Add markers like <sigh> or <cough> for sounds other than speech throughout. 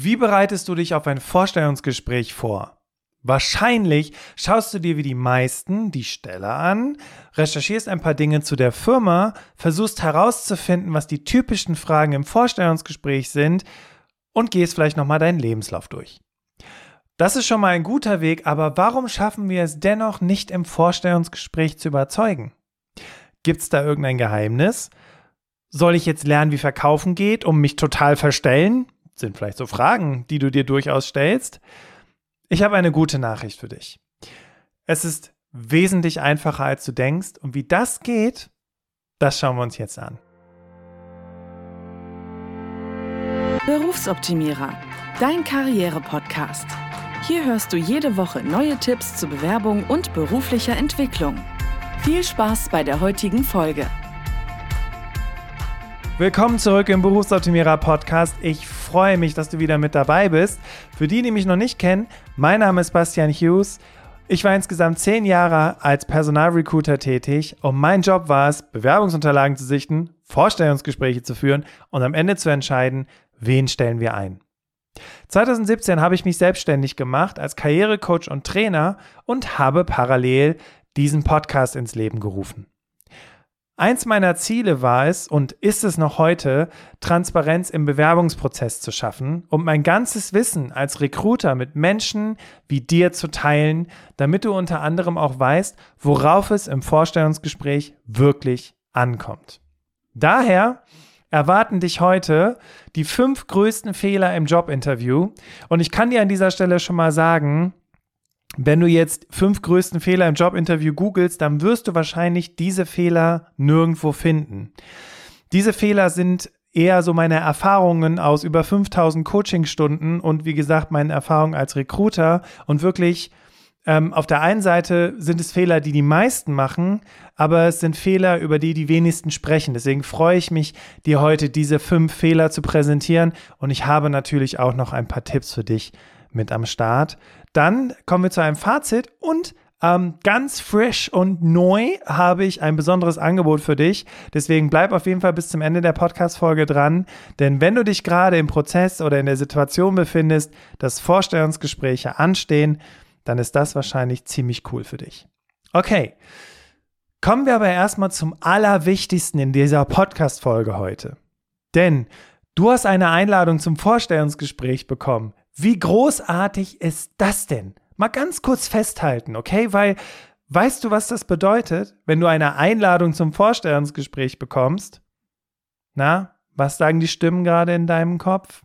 Wie bereitest du dich auf ein Vorstellungsgespräch vor? Wahrscheinlich schaust du dir wie die meisten die Stelle an, recherchierst ein paar Dinge zu der Firma, versuchst herauszufinden, was die typischen Fragen im Vorstellungsgespräch sind und gehst vielleicht nochmal deinen Lebenslauf durch. Das ist schon mal ein guter Weg, aber warum schaffen wir es dennoch nicht im Vorstellungsgespräch zu überzeugen? Gibt es da irgendein Geheimnis? Soll ich jetzt lernen, wie Verkaufen geht, um mich total verstellen? Sind vielleicht so Fragen, die du dir durchaus stellst. Ich habe eine gute Nachricht für dich. Es ist wesentlich einfacher, als du denkst. Und wie das geht, das schauen wir uns jetzt an. Berufsoptimierer, dein Karriere-Podcast. Hier hörst du jede Woche neue Tipps zur Bewerbung und beruflicher Entwicklung. Viel Spaß bei der heutigen Folge. Willkommen zurück im Berufsoptimierer Podcast. Ich freue mich, dass du wieder mit dabei bist. Für die, die mich noch nicht kennen, mein Name ist Bastian Hughes. Ich war insgesamt zehn Jahre als Personalrecruiter tätig und mein Job war es, Bewerbungsunterlagen zu sichten, Vorstellungsgespräche zu führen und am Ende zu entscheiden, wen stellen wir ein. 2017 habe ich mich selbstständig gemacht als Karrierecoach und Trainer und habe parallel diesen Podcast ins Leben gerufen. Eins meiner Ziele war es und ist es noch heute, Transparenz im Bewerbungsprozess zu schaffen und mein ganzes Wissen als Recruiter mit Menschen wie dir zu teilen, damit du unter anderem auch weißt, worauf es im Vorstellungsgespräch wirklich ankommt. Daher erwarten dich heute die fünf größten Fehler im Jobinterview und ich kann dir an dieser Stelle schon mal sagen, wenn du jetzt fünf größten Fehler im Jobinterview googelst, dann wirst du wahrscheinlich diese Fehler nirgendwo finden. Diese Fehler sind eher so meine Erfahrungen aus über 5000 Coachingstunden und wie gesagt, meine Erfahrungen als Recruiter und wirklich ähm, auf der einen Seite sind es Fehler, die die meisten machen, aber es sind Fehler, über die die wenigsten sprechen. Deswegen freue ich mich, dir heute diese fünf Fehler zu präsentieren und ich habe natürlich auch noch ein paar Tipps für dich mit am Start. Dann kommen wir zu einem Fazit und ähm, ganz frisch und neu habe ich ein besonderes Angebot für dich. Deswegen bleib auf jeden Fall bis zum Ende der Podcast-Folge dran. Denn wenn du dich gerade im Prozess oder in der Situation befindest, dass Vorstellungsgespräche anstehen, dann ist das wahrscheinlich ziemlich cool für dich. Okay. Kommen wir aber erstmal zum Allerwichtigsten in dieser Podcast-Folge heute. Denn du hast eine Einladung zum Vorstellungsgespräch bekommen. Wie großartig ist das denn? Mal ganz kurz festhalten, okay? Weil weißt du, was das bedeutet, wenn du eine Einladung zum Vorstellungsgespräch bekommst? Na, was sagen die Stimmen gerade in deinem Kopf?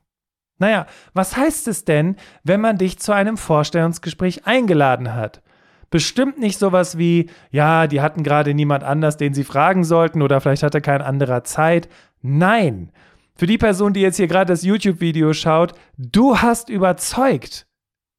Naja, was heißt es denn, wenn man dich zu einem Vorstellungsgespräch eingeladen hat? Bestimmt nicht sowas wie, ja, die hatten gerade niemand anders, den sie fragen sollten oder vielleicht hatte kein anderer Zeit. Nein, für die Person, die jetzt hier gerade das YouTube-Video schaut, du hast überzeugt.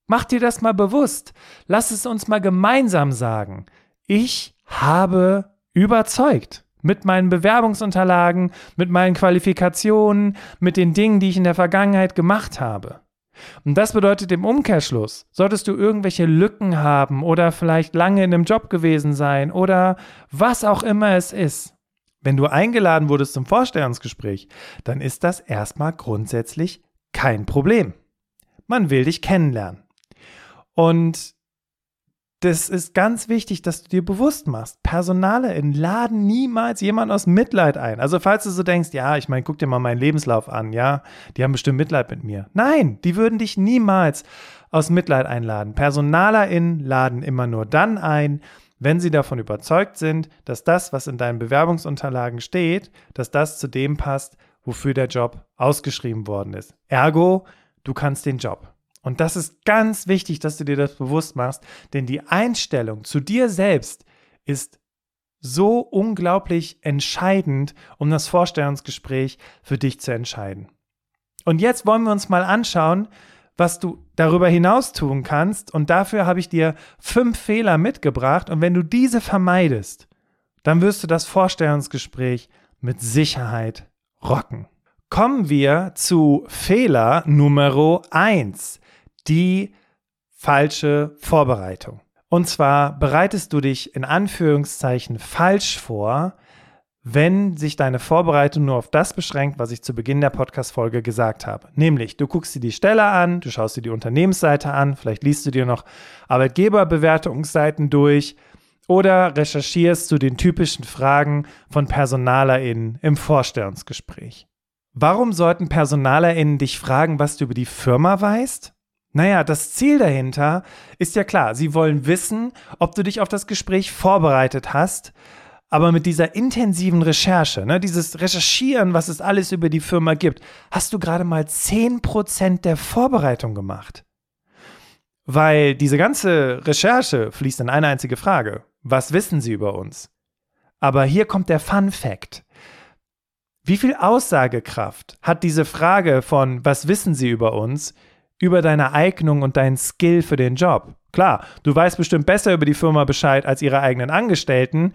Mach dir das mal bewusst. Lass es uns mal gemeinsam sagen. Ich habe überzeugt. Mit meinen Bewerbungsunterlagen, mit meinen Qualifikationen, mit den Dingen, die ich in der Vergangenheit gemacht habe. Und das bedeutet im Umkehrschluss, solltest du irgendwelche Lücken haben oder vielleicht lange in einem Job gewesen sein oder was auch immer es ist, wenn du eingeladen wurdest zum Vorstellungsgespräch, dann ist das erstmal grundsätzlich kein Problem. Man will dich kennenlernen. Und das ist ganz wichtig, dass du dir bewusst machst. Personale laden niemals jemand aus Mitleid ein. Also falls du so denkst, ja, ich meine, guck dir mal meinen Lebenslauf an, ja, die haben bestimmt Mitleid mit mir. Nein, die würden dich niemals aus Mitleid einladen. PersonalerInnen laden immer nur dann ein, wenn sie davon überzeugt sind, dass das, was in deinen Bewerbungsunterlagen steht, dass das zu dem passt, wofür der Job ausgeschrieben worden ist. Ergo, du kannst den Job. Und das ist ganz wichtig, dass du dir das bewusst machst, denn die Einstellung zu dir selbst ist so unglaublich entscheidend, um das Vorstellungsgespräch für dich zu entscheiden. Und jetzt wollen wir uns mal anschauen, was du darüber hinaus tun kannst. Und dafür habe ich dir fünf Fehler mitgebracht. Und wenn du diese vermeidest, dann wirst du das Vorstellungsgespräch mit Sicherheit rocken. Kommen wir zu Fehler Nummer eins: die falsche Vorbereitung. Und zwar bereitest du dich in Anführungszeichen falsch vor, wenn sich deine Vorbereitung nur auf das beschränkt, was ich zu Beginn der Podcast-Folge gesagt habe. Nämlich, du guckst dir die Stelle an, du schaust dir die Unternehmensseite an, vielleicht liest du dir noch Arbeitgeberbewertungsseiten durch oder recherchierst zu den typischen Fragen von PersonalerInnen im Vorstellungsgespräch. Warum sollten PersonalerInnen dich fragen, was du über die Firma weißt? Naja, das Ziel dahinter ist ja klar. Sie wollen wissen, ob du dich auf das Gespräch vorbereitet hast, aber mit dieser intensiven Recherche, ne, dieses Recherchieren, was es alles über die Firma gibt, hast du gerade mal 10% der Vorbereitung gemacht. Weil diese ganze Recherche fließt in eine einzige Frage. Was wissen Sie über uns? Aber hier kommt der Fun Fact. Wie viel Aussagekraft hat diese Frage von Was wissen Sie über uns über deine Eignung und deinen Skill für den Job? Klar, du weißt bestimmt besser über die Firma Bescheid als ihre eigenen Angestellten,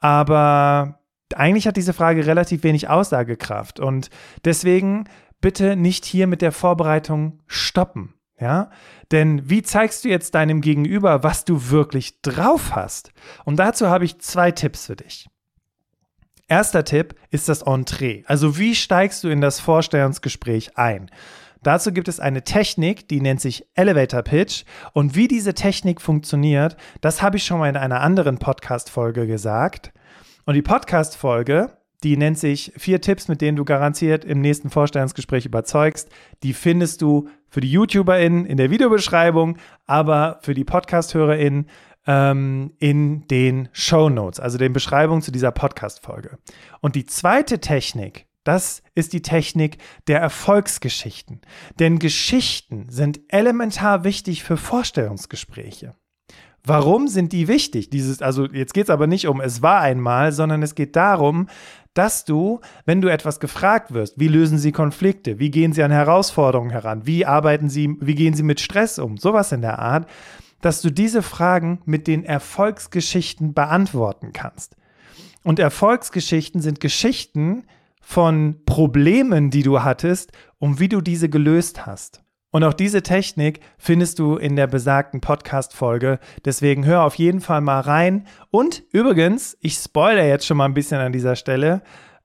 aber eigentlich hat diese Frage relativ wenig Aussagekraft und deswegen bitte nicht hier mit der Vorbereitung stoppen. Ja, denn wie zeigst du jetzt deinem Gegenüber, was du wirklich drauf hast? Und dazu habe ich zwei Tipps für dich. Erster Tipp ist das Entree. Also wie steigst du in das Vorstellungsgespräch ein? Dazu gibt es eine Technik, die nennt sich Elevator Pitch. Und wie diese Technik funktioniert, das habe ich schon mal in einer anderen Podcast-Folge gesagt. Und die Podcast-Folge, die nennt sich Vier Tipps, mit denen du garantiert im nächsten Vorstellungsgespräch überzeugst. Die findest du für die YouTuberInnen in der Videobeschreibung, aber für die Podcast-HörerInnen ähm, in den Show Notes, also den Beschreibungen zu dieser Podcast-Folge. Und die zweite Technik, das ist die Technik der Erfolgsgeschichten. Denn Geschichten sind elementar wichtig für Vorstellungsgespräche. Warum sind die wichtig? Dieses, also jetzt geht es aber nicht um es war einmal, sondern es geht darum, dass du, wenn du etwas gefragt wirst, wie lösen Sie Konflikte, wie gehen Sie an Herausforderungen heran, wie arbeiten Sie, wie gehen Sie mit Stress um, sowas in der Art, dass du diese Fragen mit den Erfolgsgeschichten beantworten kannst. Und Erfolgsgeschichten sind Geschichten, von Problemen, die du hattest und wie du diese gelöst hast. Und auch diese Technik findest du in der besagten Podcast-Folge. Deswegen hör auf jeden Fall mal rein. Und übrigens, ich spoilere jetzt schon mal ein bisschen an dieser Stelle.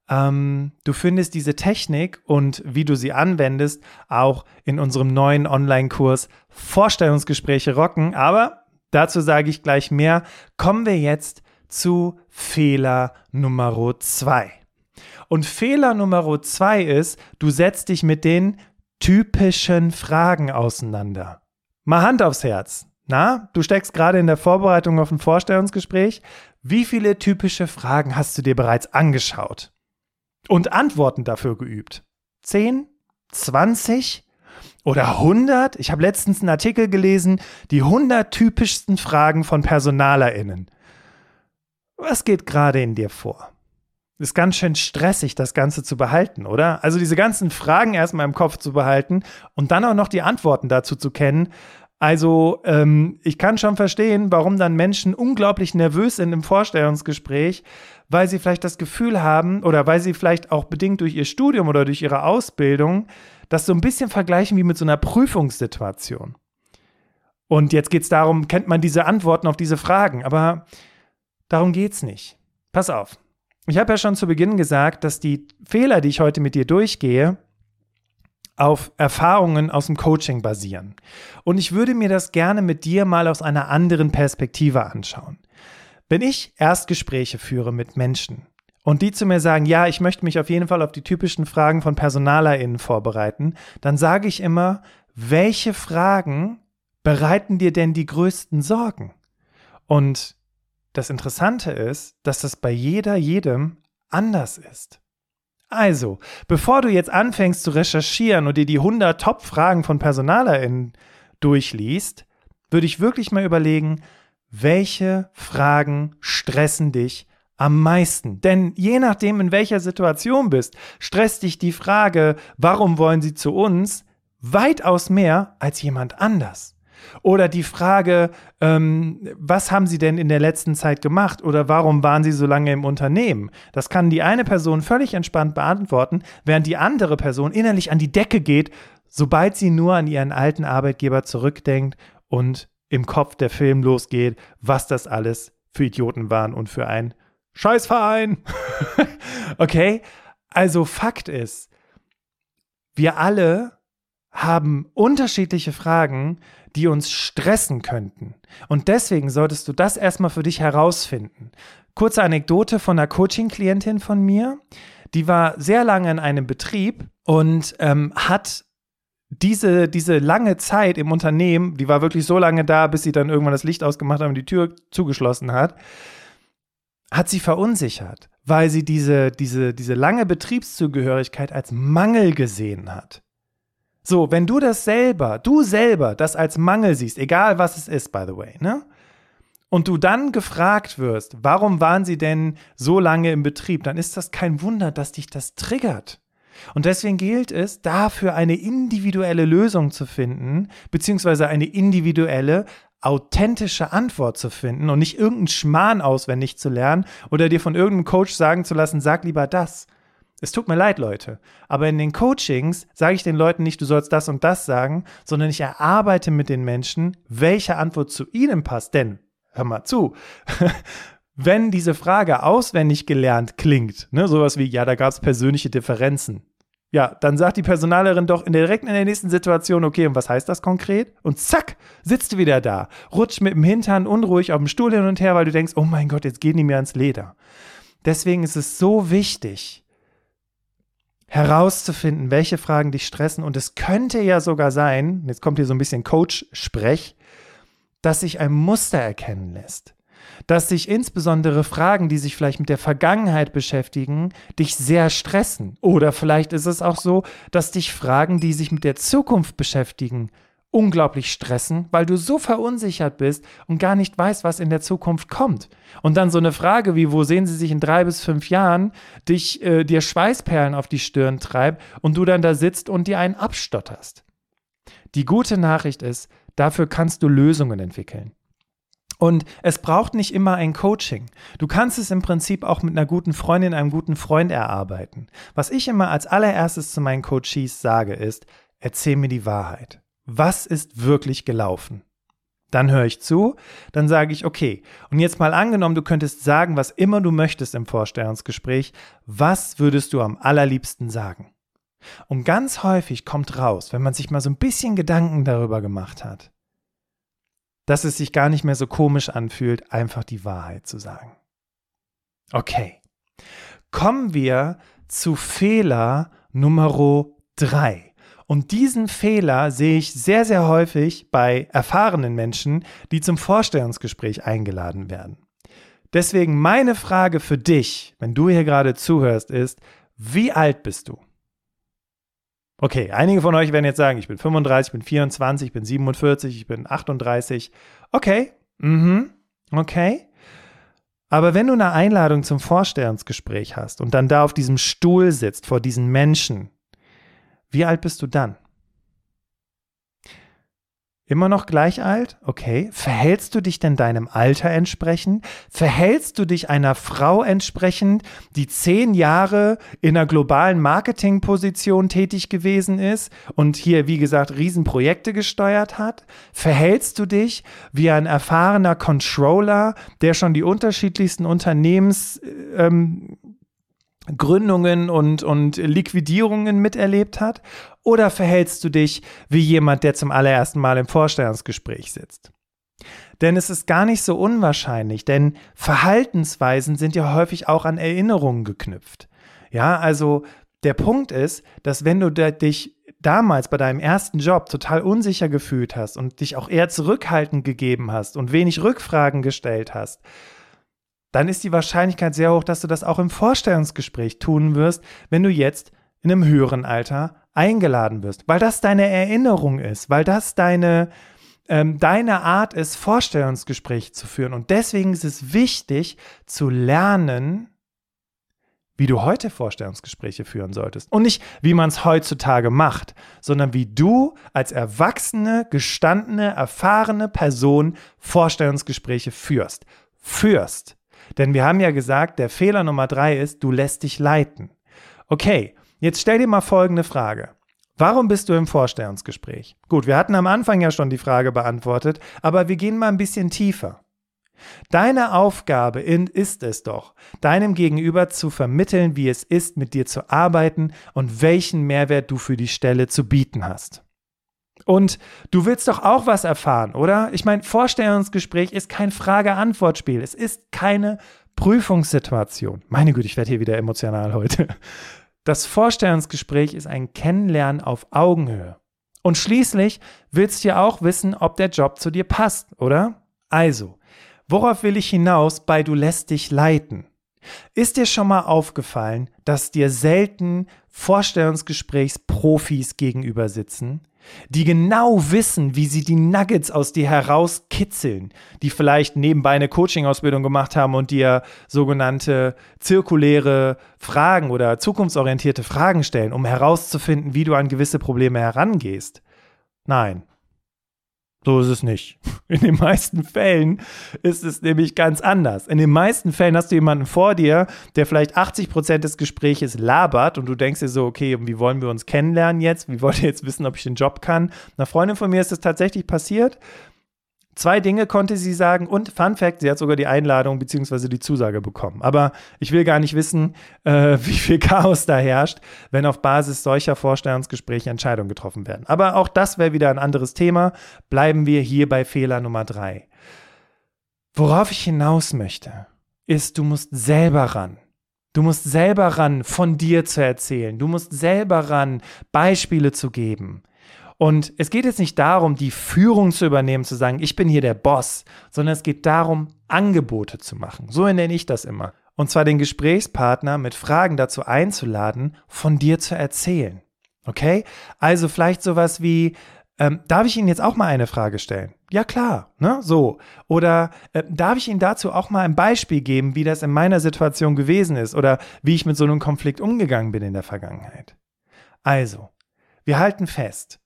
Ähm, du findest diese Technik und wie du sie anwendest auch in unserem neuen Online-Kurs Vorstellungsgespräche rocken. Aber dazu sage ich gleich mehr. Kommen wir jetzt zu Fehler Nummer zwei. Und Fehler Nummer zwei ist, du setzt dich mit den typischen Fragen auseinander. Mal Hand aufs Herz. Na, du steckst gerade in der Vorbereitung auf ein Vorstellungsgespräch. Wie viele typische Fragen hast du dir bereits angeschaut? Und Antworten dafür geübt? 10? 20? Oder 100? Ich habe letztens einen Artikel gelesen, die 100 typischsten Fragen von PersonalerInnen. Was geht gerade in dir vor? Ist ganz schön stressig, das Ganze zu behalten, oder? Also diese ganzen Fragen erstmal im Kopf zu behalten und dann auch noch die Antworten dazu zu kennen. Also ähm, ich kann schon verstehen, warum dann Menschen unglaublich nervös sind im Vorstellungsgespräch, weil sie vielleicht das Gefühl haben oder weil sie vielleicht auch bedingt durch ihr Studium oder durch ihre Ausbildung das so ein bisschen vergleichen wie mit so einer Prüfungssituation. Und jetzt geht es darum, kennt man diese Antworten auf diese Fragen, aber darum geht es nicht. Pass auf. Ich habe ja schon zu Beginn gesagt, dass die Fehler, die ich heute mit dir durchgehe, auf Erfahrungen aus dem Coaching basieren. Und ich würde mir das gerne mit dir mal aus einer anderen Perspektive anschauen. Wenn ich Erstgespräche führe mit Menschen und die zu mir sagen, ja, ich möchte mich auf jeden Fall auf die typischen Fragen von PersonalerInnen vorbereiten, dann sage ich immer, welche Fragen bereiten dir denn die größten Sorgen? Und das Interessante ist, dass das bei jeder, jedem anders ist. Also, bevor du jetzt anfängst zu recherchieren und dir die 100 Top-Fragen von PersonalerInnen durchliest, würde ich wirklich mal überlegen, welche Fragen stressen dich am meisten? Denn je nachdem, in welcher Situation bist, stresst dich die Frage, warum wollen sie zu uns, weitaus mehr als jemand anders. Oder die Frage, ähm, was haben Sie denn in der letzten Zeit gemacht oder warum waren Sie so lange im Unternehmen? Das kann die eine Person völlig entspannt beantworten, während die andere Person innerlich an die Decke geht, sobald sie nur an ihren alten Arbeitgeber zurückdenkt und im Kopf der Film losgeht, was das alles für Idioten waren und für ein Scheißverein. <laughs> okay? Also Fakt ist, wir alle haben unterschiedliche Fragen, die uns stressen könnten. Und deswegen solltest du das erstmal für dich herausfinden. Kurze Anekdote von einer Coaching-Klientin von mir. Die war sehr lange in einem Betrieb und ähm, hat diese, diese lange Zeit im Unternehmen, die war wirklich so lange da, bis sie dann irgendwann das Licht ausgemacht hat und die Tür zugeschlossen hat, hat sie verunsichert, weil sie diese, diese, diese lange Betriebszugehörigkeit als Mangel gesehen hat. So, wenn du das selber, du selber das als Mangel siehst, egal was es ist, by the way, ne? Und du dann gefragt wirst, warum waren sie denn so lange im Betrieb, dann ist das kein Wunder, dass dich das triggert. Und deswegen gilt es, dafür eine individuelle Lösung zu finden, beziehungsweise eine individuelle, authentische Antwort zu finden und nicht irgendeinen Schmarrn auswendig zu lernen oder dir von irgendeinem Coach sagen zu lassen, sag lieber das. Es tut mir leid, Leute, aber in den Coachings sage ich den Leuten nicht, du sollst das und das sagen, sondern ich erarbeite mit den Menschen, welche Antwort zu ihnen passt. Denn, hör mal zu, <laughs> wenn diese Frage auswendig gelernt klingt, ne, sowas wie, ja, da gab es persönliche Differenzen, ja, dann sagt die Personalerin doch in direkt in der nächsten Situation, okay, und was heißt das konkret? Und zack, sitzt du wieder da, rutscht mit dem Hintern unruhig auf dem Stuhl hin und her, weil du denkst, oh mein Gott, jetzt gehen die mir ans Leder. Deswegen ist es so wichtig, herauszufinden, welche Fragen dich stressen. Und es könnte ja sogar sein, jetzt kommt hier so ein bisschen Coach-Sprech, dass sich ein Muster erkennen lässt dass sich insbesondere Fragen, die sich vielleicht mit der Vergangenheit beschäftigen, dich sehr stressen. Oder vielleicht ist es auch so, dass dich Fragen, die sich mit der Zukunft beschäftigen, unglaublich stressen, weil du so verunsichert bist und gar nicht weißt, was in der Zukunft kommt. Und dann so eine Frage wie, wo sehen sie sich in drei bis fünf Jahren, dich, äh, dir Schweißperlen auf die Stirn treibt und du dann da sitzt und dir einen abstotterst. Die gute Nachricht ist, dafür kannst du Lösungen entwickeln. Und es braucht nicht immer ein Coaching. Du kannst es im Prinzip auch mit einer guten Freundin, einem guten Freund erarbeiten. Was ich immer als allererstes zu meinen Coaches sage, ist, erzähl mir die Wahrheit. Was ist wirklich gelaufen? Dann höre ich zu, dann sage ich, okay, und jetzt mal angenommen, du könntest sagen, was immer du möchtest im Vorstellungsgespräch, was würdest du am allerliebsten sagen? Und ganz häufig kommt raus, wenn man sich mal so ein bisschen Gedanken darüber gemacht hat, dass es sich gar nicht mehr so komisch anfühlt, einfach die Wahrheit zu sagen. Okay. Kommen wir zu Fehler Nummer drei. Und diesen Fehler sehe ich sehr, sehr häufig bei erfahrenen Menschen, die zum Vorstellungsgespräch eingeladen werden. Deswegen meine Frage für dich, wenn du hier gerade zuhörst, ist, wie alt bist du? Okay, einige von euch werden jetzt sagen, ich bin 35, ich bin 24, ich bin 47, ich bin 38. Okay, mhm, okay. Aber wenn du eine Einladung zum Vorstellungsgespräch hast und dann da auf diesem Stuhl sitzt vor diesen Menschen, wie alt bist du dann? Immer noch gleich alt? Okay. Verhältst du dich denn deinem Alter entsprechend? Verhältst du dich einer Frau entsprechend, die zehn Jahre in einer globalen Marketingposition tätig gewesen ist und hier, wie gesagt, Riesenprojekte gesteuert hat? Verhältst du dich wie ein erfahrener Controller, der schon die unterschiedlichsten Unternehmens ähm, Gründungen und, und Liquidierungen miterlebt hat? Oder verhältst du dich wie jemand, der zum allerersten Mal im Vorstellungsgespräch sitzt? Denn es ist gar nicht so unwahrscheinlich, denn Verhaltensweisen sind ja häufig auch an Erinnerungen geknüpft. Ja, also der Punkt ist, dass wenn du dich damals bei deinem ersten Job total unsicher gefühlt hast und dich auch eher zurückhaltend gegeben hast und wenig Rückfragen gestellt hast, dann ist die Wahrscheinlichkeit sehr hoch, dass du das auch im Vorstellungsgespräch tun wirst, wenn du jetzt in einem höheren Alter eingeladen wirst, weil das deine Erinnerung ist, weil das deine, ähm, deine Art ist, Vorstellungsgespräche zu führen. Und deswegen ist es wichtig zu lernen, wie du heute Vorstellungsgespräche führen solltest. Und nicht, wie man es heutzutage macht, sondern wie du als erwachsene, gestandene, erfahrene Person Vorstellungsgespräche führst. Führst. Denn wir haben ja gesagt, der Fehler Nummer drei ist, du lässt dich leiten. Okay, jetzt stell dir mal folgende Frage. Warum bist du im Vorstellungsgespräch? Gut, wir hatten am Anfang ja schon die Frage beantwortet, aber wir gehen mal ein bisschen tiefer. Deine Aufgabe ist es doch, deinem Gegenüber zu vermitteln, wie es ist, mit dir zu arbeiten und welchen Mehrwert du für die Stelle zu bieten hast. Und du willst doch auch was erfahren, oder? Ich meine, Vorstellungsgespräch ist kein Frage-Antwort-Spiel. Es ist keine Prüfungssituation. Meine Güte, ich werde hier wieder emotional heute. Das Vorstellungsgespräch ist ein Kennenlernen auf Augenhöhe. Und schließlich willst du ja auch wissen, ob der Job zu dir passt, oder? Also, worauf will ich hinaus bei du lässt dich leiten? Ist dir schon mal aufgefallen, dass dir selten Vorstellungsgesprächsprofis gegenüber sitzen, die genau wissen, wie sie die Nuggets aus dir herauskitzeln, die vielleicht nebenbei eine Coaching-Ausbildung gemacht haben und dir sogenannte zirkuläre Fragen oder zukunftsorientierte Fragen stellen, um herauszufinden, wie du an gewisse Probleme herangehst. Nein, so ist es nicht. <laughs> In den meisten Fällen ist es nämlich ganz anders. In den meisten Fällen hast du jemanden vor dir, der vielleicht 80 Prozent des Gespräches labert und du denkst dir so, okay, wie wollen wir uns kennenlernen jetzt? Wie wollt ihr jetzt wissen, ob ich den Job kann? Einer Freundin von mir ist das tatsächlich passiert. Zwei Dinge konnte sie sagen und Fun Fact, sie hat sogar die Einladung bzw. die Zusage bekommen. Aber ich will gar nicht wissen, äh, <laughs> wie viel Chaos da herrscht, wenn auf Basis solcher Vorstellungsgespräche Entscheidungen getroffen werden. Aber auch das wäre wieder ein anderes Thema. Bleiben wir hier bei Fehler Nummer drei. Worauf ich hinaus möchte, ist, du musst selber ran. Du musst selber ran, von dir zu erzählen. Du musst selber ran, Beispiele zu geben. Und es geht jetzt nicht darum, die Führung zu übernehmen, zu sagen, ich bin hier der Boss, sondern es geht darum, Angebote zu machen. So nenne ich das immer. Und zwar den Gesprächspartner mit Fragen dazu einzuladen, von dir zu erzählen. Okay? Also vielleicht sowas wie, ähm, darf ich Ihnen jetzt auch mal eine Frage stellen? Ja, klar, ne? So. Oder äh, darf ich Ihnen dazu auch mal ein Beispiel geben, wie das in meiner Situation gewesen ist oder wie ich mit so einem Konflikt umgegangen bin in der Vergangenheit? Also, wir halten fest,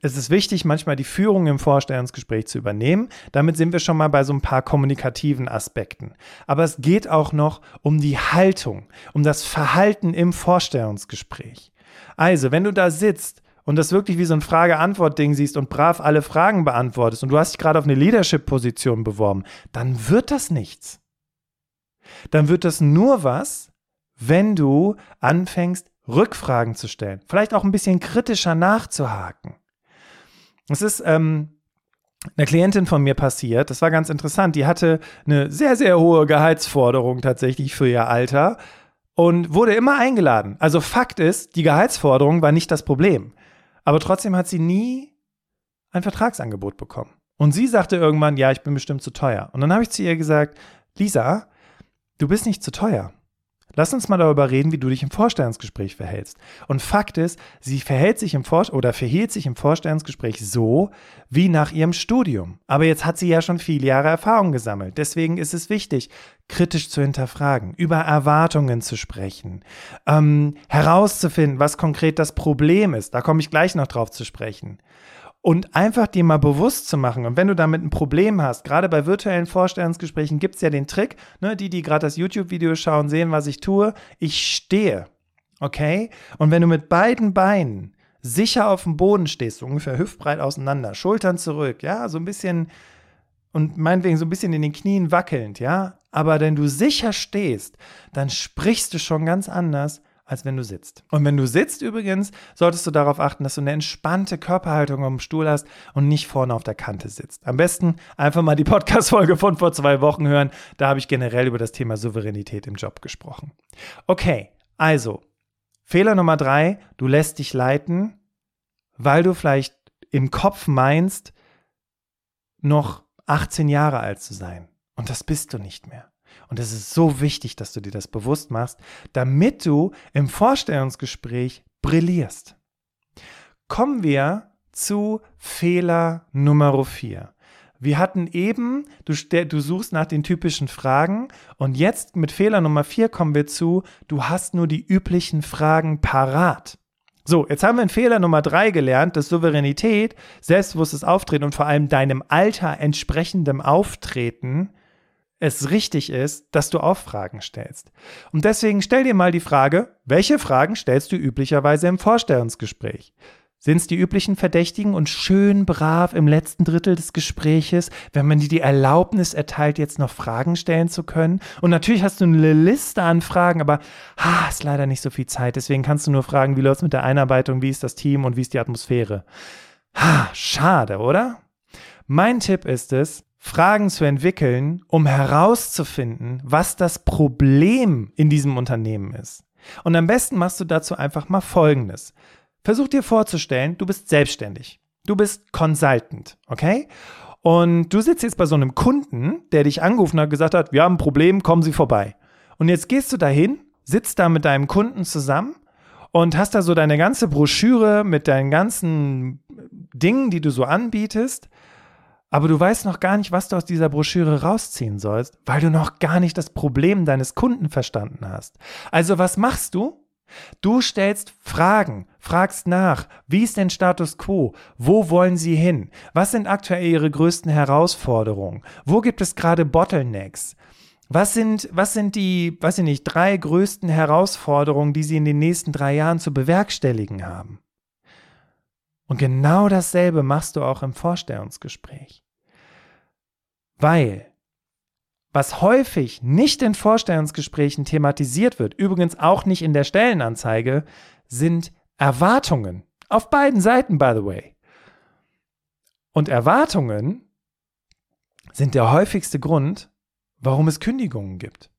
es ist wichtig, manchmal die Führung im Vorstellungsgespräch zu übernehmen. Damit sind wir schon mal bei so ein paar kommunikativen Aspekten. Aber es geht auch noch um die Haltung, um das Verhalten im Vorstellungsgespräch. Also, wenn du da sitzt und das wirklich wie so ein Frage-Antwort-Ding siehst und brav alle Fragen beantwortest und du hast dich gerade auf eine Leadership-Position beworben, dann wird das nichts. Dann wird das nur was, wenn du anfängst, Rückfragen zu stellen, vielleicht auch ein bisschen kritischer nachzuhaken. Es ist ähm, einer Klientin von mir passiert, das war ganz interessant. Die hatte eine sehr, sehr hohe Gehaltsforderung tatsächlich für ihr Alter und wurde immer eingeladen. Also Fakt ist, die Gehaltsforderung war nicht das Problem. Aber trotzdem hat sie nie ein Vertragsangebot bekommen. Und sie sagte irgendwann, ja, ich bin bestimmt zu teuer. Und dann habe ich zu ihr gesagt, Lisa, du bist nicht zu teuer. Lass uns mal darüber reden, wie du dich im Vorstellungsgespräch verhältst. Und Fakt ist, sie verhält sich im Vor oder verhielt sich im Vorstellungsgespräch so wie nach ihrem Studium. Aber jetzt hat sie ja schon viele Jahre Erfahrung gesammelt. Deswegen ist es wichtig, kritisch zu hinterfragen, über Erwartungen zu sprechen, ähm, herauszufinden, was konkret das Problem ist. Da komme ich gleich noch drauf zu sprechen und einfach dir mal bewusst zu machen. Und wenn du damit ein Problem hast, gerade bei virtuellen Vorstellungsgesprächen gibt es ja den Trick, ne, die, die gerade das YouTube-Video schauen, sehen, was ich tue. Ich stehe. Okay? Und wenn du mit beiden Beinen sicher auf dem Boden stehst, so ungefähr hüftbreit auseinander, Schultern zurück, ja, so ein bisschen und meinetwegen so ein bisschen in den Knien wackelnd, ja, aber wenn du sicher stehst, dann sprichst du schon ganz anders, als wenn du sitzt. Und wenn du sitzt übrigens, solltest du darauf achten, dass du eine entspannte Körperhaltung am Stuhl hast und nicht vorne auf der Kante sitzt. Am besten einfach mal die Podcast-Folge von vor zwei Wochen hören. Da habe ich generell über das Thema Souveränität im Job gesprochen. Okay, also Fehler Nummer drei, du lässt dich leiten, weil du vielleicht im Kopf meinst, noch 18 Jahre alt zu sein. Und das bist du nicht mehr. Und es ist so wichtig, dass du dir das bewusst machst, damit du im Vorstellungsgespräch brillierst. Kommen wir zu Fehler Nummer 4. Wir hatten eben, du, du, suchst nach den typischen Fragen und jetzt mit Fehler Nummer 4 kommen wir zu, du hast nur die üblichen Fragen parat. So, jetzt haben wir in Fehler Nummer 3 gelernt, dass Souveränität, selbstbewusstes Auftreten und vor allem deinem Alter entsprechendem Auftreten es richtig ist, dass du auch Fragen stellst. Und deswegen stell dir mal die Frage, welche Fragen stellst du üblicherweise im Vorstellungsgespräch? Sind es die üblichen Verdächtigen und schön brav im letzten Drittel des Gespräches, wenn man dir die Erlaubnis erteilt, jetzt noch Fragen stellen zu können? Und natürlich hast du eine Liste an Fragen, aber ha, ist leider nicht so viel Zeit. Deswegen kannst du nur fragen, wie läuft es mit der Einarbeitung, wie ist das Team und wie ist die Atmosphäre? Ha, schade, oder? Mein Tipp ist es, Fragen zu entwickeln, um herauszufinden, was das Problem in diesem Unternehmen ist. Und am besten machst du dazu einfach mal Folgendes. Versuch dir vorzustellen, du bist selbstständig. Du bist Consultant, okay? Und du sitzt jetzt bei so einem Kunden, der dich angerufen hat gesagt hat, wir haben ein Problem, kommen Sie vorbei. Und jetzt gehst du dahin, sitzt da mit deinem Kunden zusammen und hast da so deine ganze Broschüre mit deinen ganzen Dingen, die du so anbietest aber du weißt noch gar nicht, was du aus dieser Broschüre rausziehen sollst, weil du noch gar nicht das Problem deines Kunden verstanden hast. Also was machst du? Du stellst Fragen, fragst nach, wie ist denn Status quo? Wo wollen Sie hin? Was sind aktuell Ihre größten Herausforderungen? Wo gibt es gerade Bottlenecks? Was sind, was sind die, weiß ich nicht, drei größten Herausforderungen, die Sie in den nächsten drei Jahren zu bewerkstelligen haben? Und genau dasselbe machst du auch im Vorstellungsgespräch. Weil, was häufig nicht in Vorstellungsgesprächen thematisiert wird, übrigens auch nicht in der Stellenanzeige, sind Erwartungen. Auf beiden Seiten, by the way. Und Erwartungen sind der häufigste Grund, warum es Kündigungen gibt.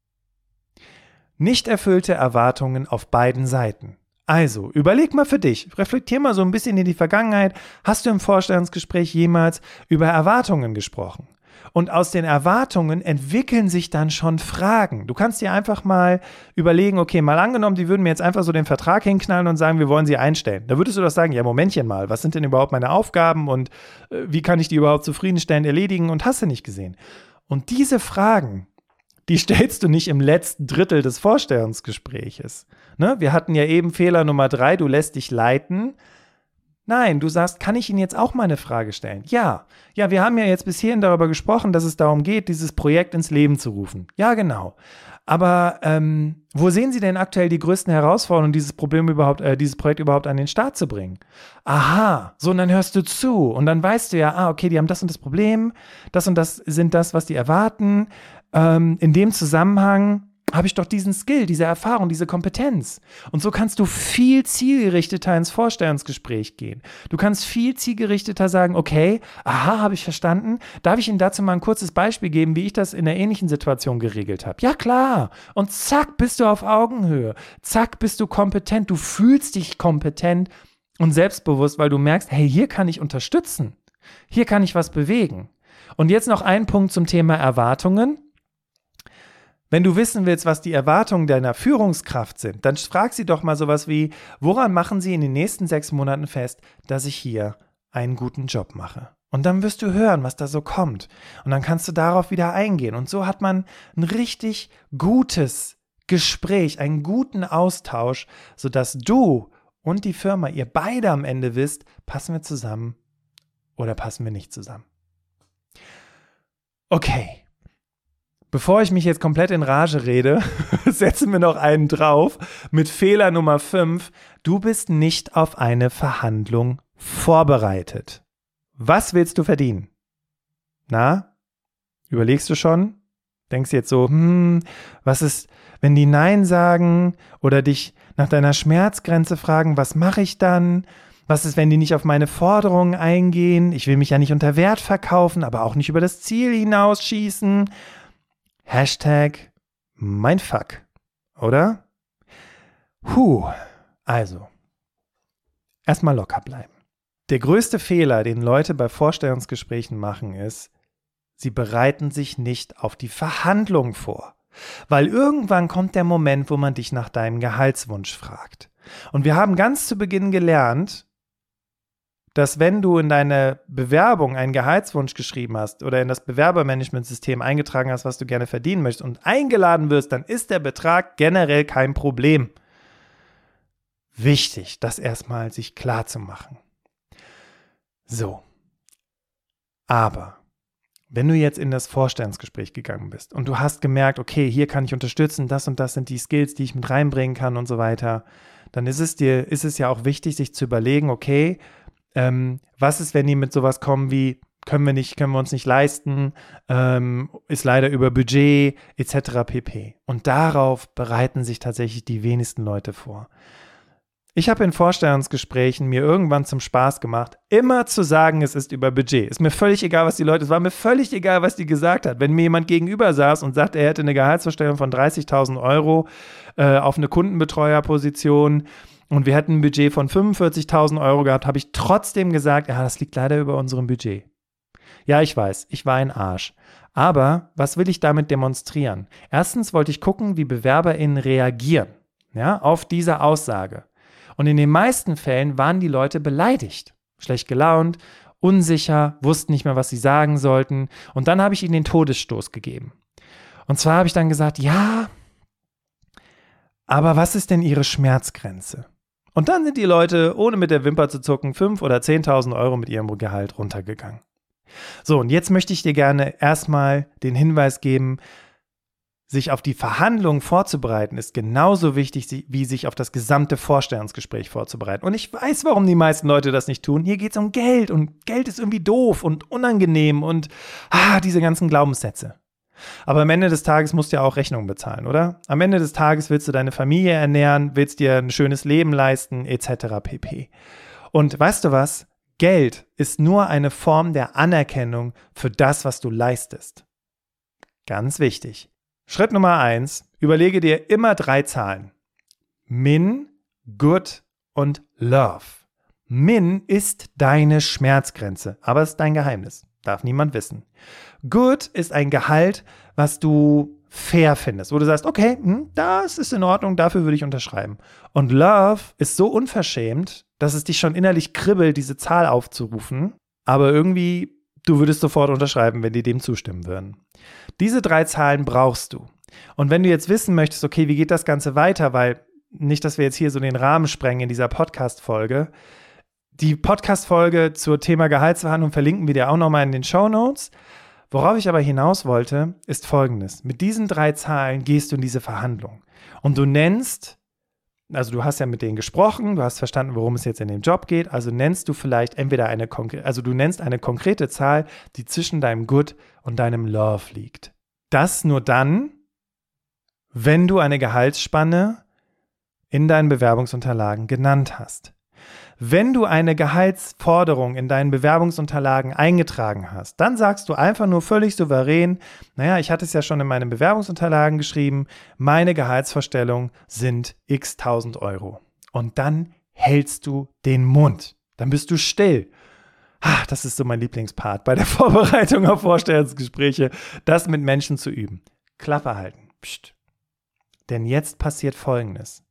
Nicht erfüllte Erwartungen auf beiden Seiten. Also, überleg mal für dich, reflektier mal so ein bisschen in die Vergangenheit. Hast du im Vorstellungsgespräch jemals über Erwartungen gesprochen? Und aus den Erwartungen entwickeln sich dann schon Fragen. Du kannst dir einfach mal überlegen, okay, mal angenommen, die würden mir jetzt einfach so den Vertrag hinknallen und sagen, wir wollen sie einstellen. Da würdest du doch sagen, ja, Momentchen mal, was sind denn überhaupt meine Aufgaben und äh, wie kann ich die überhaupt zufriedenstellend erledigen und hast du nicht gesehen? Und diese Fragen, die stellst du nicht im letzten Drittel des Vorstellungsgespräches. Ne? Wir hatten ja eben Fehler Nummer drei, du lässt dich leiten. Nein, du sagst, kann ich Ihnen jetzt auch mal eine Frage stellen? Ja. Ja, wir haben ja jetzt bis hierhin darüber gesprochen, dass es darum geht, dieses Projekt ins Leben zu rufen. Ja, genau. Aber ähm, wo sehen Sie denn aktuell die größten Herausforderungen, dieses Problem überhaupt, äh, dieses Projekt überhaupt an den Start zu bringen? Aha, so und dann hörst du zu und dann weißt du ja, ah, okay, die haben das und das Problem, das und das sind das, was die erwarten ähm, in dem Zusammenhang habe ich doch diesen Skill, diese Erfahrung, diese Kompetenz. Und so kannst du viel zielgerichteter ins Vorstellungsgespräch gehen. Du kannst viel zielgerichteter sagen, okay, aha, habe ich verstanden. Darf ich Ihnen dazu mal ein kurzes Beispiel geben, wie ich das in einer ähnlichen Situation geregelt habe? Ja, klar. Und zack, bist du auf Augenhöhe. Zack, bist du kompetent. Du fühlst dich kompetent und selbstbewusst, weil du merkst, hey, hier kann ich unterstützen. Hier kann ich was bewegen. Und jetzt noch ein Punkt zum Thema Erwartungen. Wenn du wissen willst, was die Erwartungen deiner Führungskraft sind, dann frag sie doch mal sowas wie, woran machen sie in den nächsten sechs Monaten fest, dass ich hier einen guten Job mache? Und dann wirst du hören, was da so kommt. Und dann kannst du darauf wieder eingehen. Und so hat man ein richtig gutes Gespräch, einen guten Austausch, sodass du und die Firma, ihr beide am Ende wisst, passen wir zusammen oder passen wir nicht zusammen. Okay, Bevor ich mich jetzt komplett in Rage rede, <laughs> setzen wir noch einen drauf mit Fehler Nummer 5. Du bist nicht auf eine Verhandlung vorbereitet. Was willst du verdienen? Na? Überlegst du schon? Denkst jetzt so, hm, was ist, wenn die Nein sagen oder dich nach deiner Schmerzgrenze fragen, was mache ich dann? Was ist, wenn die nicht auf meine Forderungen eingehen? Ich will mich ja nicht unter Wert verkaufen, aber auch nicht über das Ziel hinausschießen. Hashtag mein Fuck, oder? Huh, also, erstmal locker bleiben. Der größte Fehler, den Leute bei Vorstellungsgesprächen machen, ist, sie bereiten sich nicht auf die Verhandlung vor. Weil irgendwann kommt der Moment, wo man dich nach deinem Gehaltswunsch fragt. Und wir haben ganz zu Beginn gelernt, dass wenn du in deine Bewerbung einen Gehaltswunsch geschrieben hast oder in das Bewerbermanagementsystem eingetragen hast, was du gerne verdienen möchtest und eingeladen wirst, dann ist der Betrag generell kein Problem. Wichtig, das erstmal sich klar zu machen. So. Aber wenn du jetzt in das Vorstellungsgespräch gegangen bist und du hast gemerkt, okay, hier kann ich unterstützen, das und das sind die Skills, die ich mit reinbringen kann und so weiter, dann ist es dir, ist es ja auch wichtig, sich zu überlegen, okay, ähm, was ist, wenn die mit sowas kommen wie, können wir nicht, können wir uns nicht leisten, ähm, ist leider über Budget etc. pp. Und darauf bereiten sich tatsächlich die wenigsten Leute vor. Ich habe in Vorstellungsgesprächen mir irgendwann zum Spaß gemacht, immer zu sagen, es ist über Budget. Ist mir völlig egal, was die Leute, es war mir völlig egal, was die gesagt hat. Wenn mir jemand gegenüber saß und sagt, er hätte eine Gehaltsvorstellung von 30.000 Euro äh, auf eine Kundenbetreuerposition und wir hätten ein Budget von 45.000 Euro gehabt, habe ich trotzdem gesagt, ja, das liegt leider über unserem Budget. Ja, ich weiß, ich war ein Arsch. Aber was will ich damit demonstrieren? Erstens wollte ich gucken, wie BewerberInnen reagieren ja, auf diese Aussage. Und in den meisten Fällen waren die Leute beleidigt, schlecht gelaunt, unsicher, wussten nicht mehr, was sie sagen sollten. Und dann habe ich ihnen den Todesstoß gegeben. Und zwar habe ich dann gesagt, ja, aber was ist denn ihre Schmerzgrenze? Und dann sind die Leute, ohne mit der Wimper zu zucken, 5.000 oder 10.000 Euro mit ihrem Gehalt runtergegangen. So, und jetzt möchte ich dir gerne erstmal den Hinweis geben, sich auf die Verhandlungen vorzubereiten, ist genauso wichtig, wie sich auf das gesamte Vorstellungsgespräch vorzubereiten. Und ich weiß, warum die meisten Leute das nicht tun. Hier geht es um Geld und Geld ist irgendwie doof und unangenehm und ah, diese ganzen Glaubenssätze. Aber am Ende des Tages musst du ja auch Rechnungen bezahlen, oder? Am Ende des Tages willst du deine Familie ernähren, willst dir ein schönes Leben leisten, etc. pp. Und weißt du was? Geld ist nur eine Form der Anerkennung für das, was du leistest. Ganz wichtig. Schritt Nummer eins, überlege dir immer drei Zahlen. Min, Good und Love. Min ist deine Schmerzgrenze, aber es ist dein Geheimnis. Darf niemand wissen. Good ist ein Gehalt, was du fair findest, wo du sagst, okay, hm, das ist in Ordnung, dafür würde ich unterschreiben. Und Love ist so unverschämt, dass es dich schon innerlich kribbelt, diese Zahl aufzurufen, aber irgendwie, du würdest sofort unterschreiben, wenn die dem zustimmen würden. Diese drei Zahlen brauchst du. Und wenn du jetzt wissen möchtest, okay, wie geht das Ganze weiter, weil nicht, dass wir jetzt hier so den Rahmen sprengen in dieser Podcast-Folge. Die Podcast-Folge zur Thema Gehaltsverhandlung verlinken wir dir auch nochmal in den Show Notes. Worauf ich aber hinaus wollte, ist folgendes. Mit diesen drei Zahlen gehst du in diese Verhandlung. Und du nennst, also du hast ja mit denen gesprochen, du hast verstanden, worum es jetzt in dem Job geht, also nennst du vielleicht entweder eine, also du nennst eine konkrete Zahl, die zwischen deinem Good und deinem Love liegt. Das nur dann, wenn du eine Gehaltsspanne in deinen Bewerbungsunterlagen genannt hast. Wenn du eine Gehaltsforderung in deinen Bewerbungsunterlagen eingetragen hast, dann sagst du einfach nur völlig souverän, naja, ich hatte es ja schon in meinen Bewerbungsunterlagen geschrieben, meine Gehaltsvorstellungen sind x tausend Euro. Und dann hältst du den Mund. Dann bist du still. Ach, das ist so mein Lieblingspart bei der <laughs> Vorbereitung auf Vorstellungsgespräche, das mit Menschen zu üben. Klappe halten. Psst. Denn jetzt passiert Folgendes.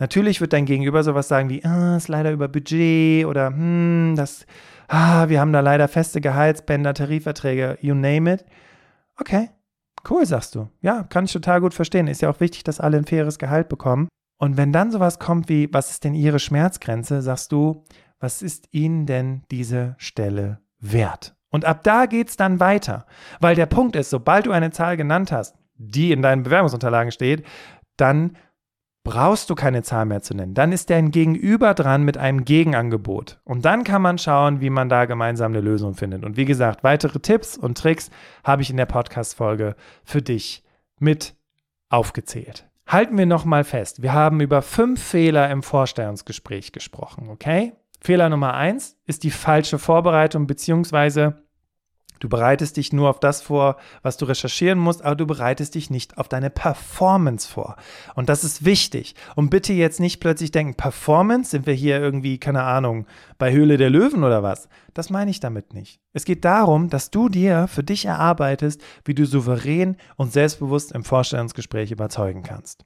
Natürlich wird dein Gegenüber sowas sagen wie, ah, ist leider über Budget oder hm, das, ah, wir haben da leider feste Gehaltsbänder, Tarifverträge, you name it. Okay, cool, sagst du. Ja, kann ich total gut verstehen. Ist ja auch wichtig, dass alle ein faires Gehalt bekommen. Und wenn dann sowas kommt wie, was ist denn Ihre Schmerzgrenze, sagst du, was ist Ihnen denn diese Stelle wert? Und ab da geht's dann weiter. Weil der Punkt ist, sobald du eine Zahl genannt hast, die in deinen Bewerbungsunterlagen steht, dann brauchst du keine Zahl mehr zu nennen. Dann ist dein Gegenüber dran mit einem Gegenangebot. Und dann kann man schauen, wie man da gemeinsam eine Lösung findet. Und wie gesagt, weitere Tipps und Tricks habe ich in der Podcast-Folge für dich mit aufgezählt. Halten wir nochmal fest. Wir haben über fünf Fehler im Vorstellungsgespräch gesprochen, okay? Fehler Nummer eins ist die falsche Vorbereitung beziehungsweise Du bereitest dich nur auf das vor, was du recherchieren musst, aber du bereitest dich nicht auf deine Performance vor. Und das ist wichtig. Und bitte jetzt nicht plötzlich denken, Performance, sind wir hier irgendwie, keine Ahnung, bei Höhle der Löwen oder was? Das meine ich damit nicht. Es geht darum, dass du dir für dich erarbeitest, wie du souverän und selbstbewusst im Vorstellungsgespräch überzeugen kannst.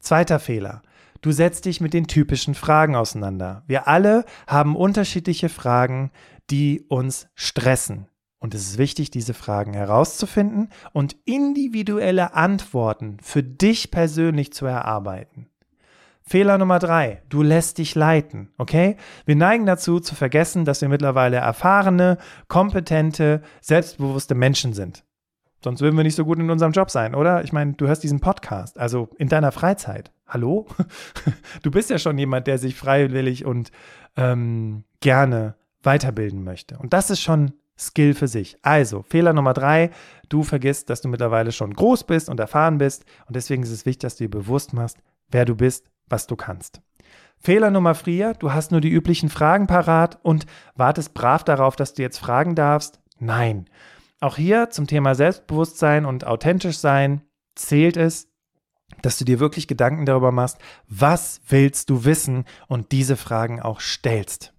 Zweiter Fehler. Du setzt dich mit den typischen Fragen auseinander. Wir alle haben unterschiedliche Fragen, die uns stressen und es ist wichtig, diese Fragen herauszufinden und individuelle Antworten für dich persönlich zu erarbeiten. Fehler Nummer drei, du lässt dich leiten, okay? Wir neigen dazu zu vergessen, dass wir mittlerweile erfahrene, kompetente, selbstbewusste Menschen sind. Sonst würden wir nicht so gut in unserem Job sein, oder? Ich meine, du hörst diesen Podcast, also in deiner Freizeit. Hallo? <laughs> Du bist ja schon jemand, der sich freiwillig und ähm, gerne weiterbilden möchte. Und das ist schon Skill für sich. Also, Fehler Nummer drei, du vergisst, dass du mittlerweile schon groß bist und erfahren bist. Und deswegen ist es wichtig, dass du dir bewusst machst, wer du bist, was du kannst. Fehler Nummer vier, du hast nur die üblichen Fragen parat und wartest brav darauf, dass du jetzt fragen darfst. Nein. Auch hier zum Thema Selbstbewusstsein und authentisch sein zählt es, dass du dir wirklich Gedanken darüber machst, was willst du wissen und diese Fragen auch stellst.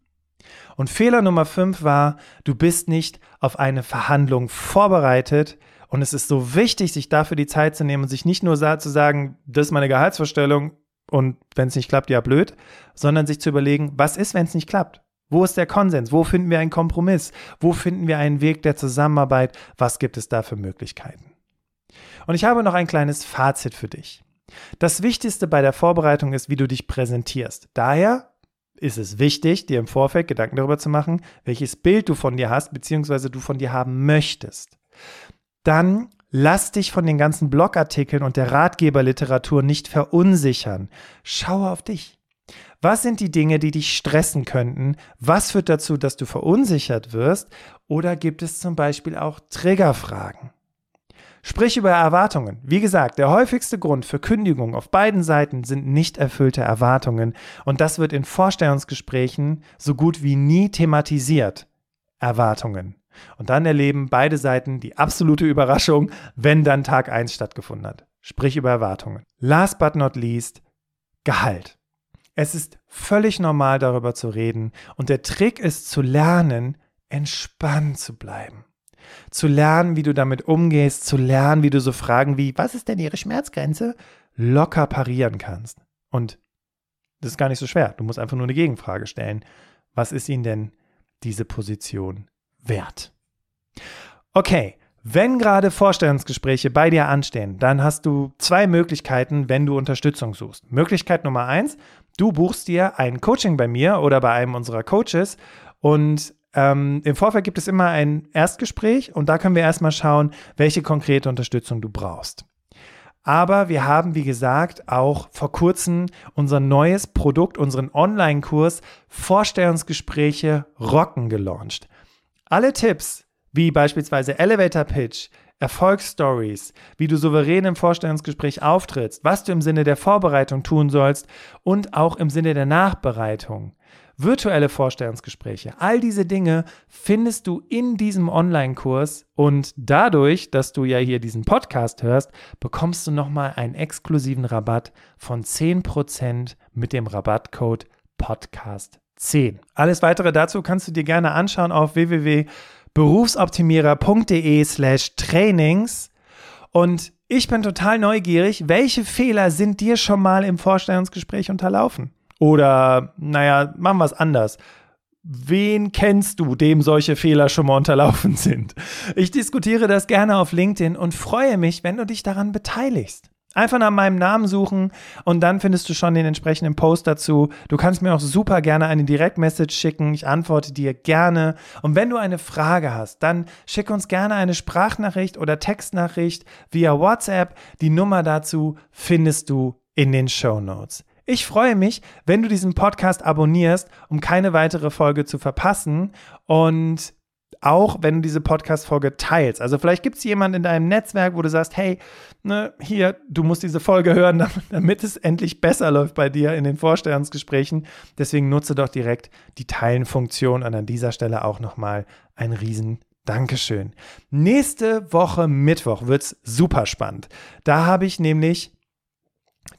Und Fehler Nummer fünf war, du bist nicht auf eine Verhandlung vorbereitet. Und es ist so wichtig, sich dafür die Zeit zu nehmen und sich nicht nur zu sagen, das ist meine Gehaltsvorstellung und wenn es nicht klappt, ja blöd, sondern sich zu überlegen, was ist, wenn es nicht klappt? Wo ist der Konsens? Wo finden wir einen Kompromiss? Wo finden wir einen Weg der Zusammenarbeit? Was gibt es da für Möglichkeiten? Und ich habe noch ein kleines Fazit für dich. Das Wichtigste bei der Vorbereitung ist, wie du dich präsentierst. Daher ist es wichtig, dir im Vorfeld Gedanken darüber zu machen, welches Bild du von dir hast, beziehungsweise du von dir haben möchtest. Dann lass dich von den ganzen Blogartikeln und der Ratgeberliteratur nicht verunsichern. Schaue auf dich. Was sind die Dinge, die dich stressen könnten? Was führt dazu, dass du verunsichert wirst? Oder gibt es zum Beispiel auch Triggerfragen? Sprich über Erwartungen. Wie gesagt, der häufigste Grund für Kündigung auf beiden Seiten sind nicht erfüllte Erwartungen. Und das wird in Vorstellungsgesprächen so gut wie nie thematisiert. Erwartungen. Und dann erleben beide Seiten die absolute Überraschung, wenn dann Tag 1 stattgefunden hat. Sprich über Erwartungen. Last but not least, Gehalt. Es ist völlig normal darüber zu reden und der Trick ist zu lernen, entspannt zu bleiben zu lernen, wie du damit umgehst, zu lernen, wie du so Fragen wie, was ist denn ihre Schmerzgrenze, locker parieren kannst. Und das ist gar nicht so schwer. Du musst einfach nur eine Gegenfrage stellen. Was ist ihnen denn diese Position wert? Okay, wenn gerade Vorstellungsgespräche bei dir anstehen, dann hast du zwei Möglichkeiten, wenn du Unterstützung suchst. Möglichkeit Nummer eins, du buchst dir ein Coaching bei mir oder bei einem unserer Coaches und ähm, Im Vorfeld gibt es immer ein Erstgespräch und da können wir erstmal schauen, welche konkrete Unterstützung du brauchst. Aber wir haben, wie gesagt, auch vor kurzem unser neues Produkt, unseren Online-Kurs Vorstellungsgespräche Rocken gelauncht. Alle Tipps, wie beispielsweise Elevator Pitch, Erfolgsstories, wie du souverän im Vorstellungsgespräch auftrittst, was du im Sinne der Vorbereitung tun sollst und auch im Sinne der Nachbereitung virtuelle Vorstellungsgespräche. All diese Dinge findest du in diesem Online-Kurs und dadurch, dass du ja hier diesen Podcast hörst, bekommst du nochmal einen exklusiven Rabatt von 10% mit dem Rabattcode Podcast 10. Alles weitere dazu kannst du dir gerne anschauen auf www.berufsoptimierer.de slash Trainings und ich bin total neugierig, welche Fehler sind dir schon mal im Vorstellungsgespräch unterlaufen? Oder, naja, machen wir es anders. Wen kennst du, dem solche Fehler schon mal unterlaufen <laughs> sind? Ich diskutiere das gerne auf LinkedIn und freue mich, wenn du dich daran beteiligst. Einfach nach meinem Namen suchen und dann findest du schon den entsprechenden Post dazu. Du kannst mir auch super gerne eine Direktmessage schicken. Ich antworte dir gerne. Und wenn du eine Frage hast, dann schick uns gerne eine Sprachnachricht oder Textnachricht via WhatsApp. Die Nummer dazu findest du in den Show Notes. Ich freue mich, wenn du diesen Podcast abonnierst, um keine weitere Folge zu verpassen und auch wenn du diese Podcast-Folge teilst. Also vielleicht gibt es jemanden in deinem Netzwerk, wo du sagst, hey, ne, hier, du musst diese Folge hören, <laughs> damit es endlich besser läuft bei dir in den Vorstellungsgesprächen. Deswegen nutze doch direkt die Teilen-Funktion und an dieser Stelle auch nochmal ein riesen Dankeschön. Nächste Woche Mittwoch wird es super spannend. Da habe ich nämlich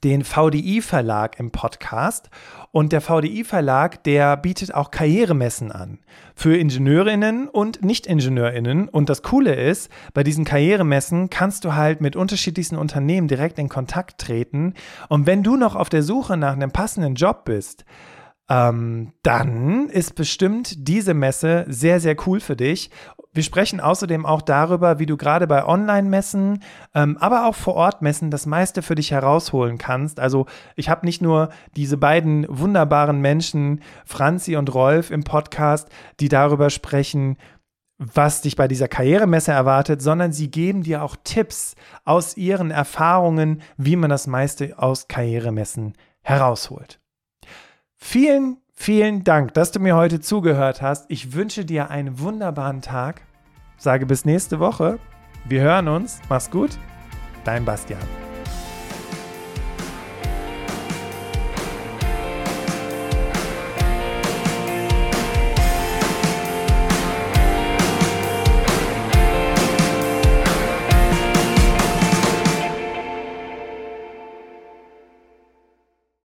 den VDI-Verlag im Podcast. Und der VDI-Verlag, der bietet auch Karrieremessen an für Ingenieurinnen und Nicht-Ingenieurinnen. Und das Coole ist, bei diesen Karrieremessen kannst du halt mit unterschiedlichsten Unternehmen direkt in Kontakt treten. Und wenn du noch auf der Suche nach einem passenden Job bist, ähm, dann ist bestimmt diese Messe sehr, sehr cool für dich. Wir sprechen außerdem auch darüber, wie du gerade bei Online-Messen, ähm, aber auch vor Ort Messen das meiste für dich herausholen kannst. Also ich habe nicht nur diese beiden wunderbaren Menschen, Franzi und Rolf, im Podcast, die darüber sprechen, was dich bei dieser Karrieremesse erwartet, sondern sie geben dir auch Tipps aus ihren Erfahrungen, wie man das meiste aus Karrieremessen herausholt. Vielen, vielen Dank, dass du mir heute zugehört hast. Ich wünsche dir einen wunderbaren Tag. Sage bis nächste Woche. Wir hören uns. Mach's gut. Dein Bastian.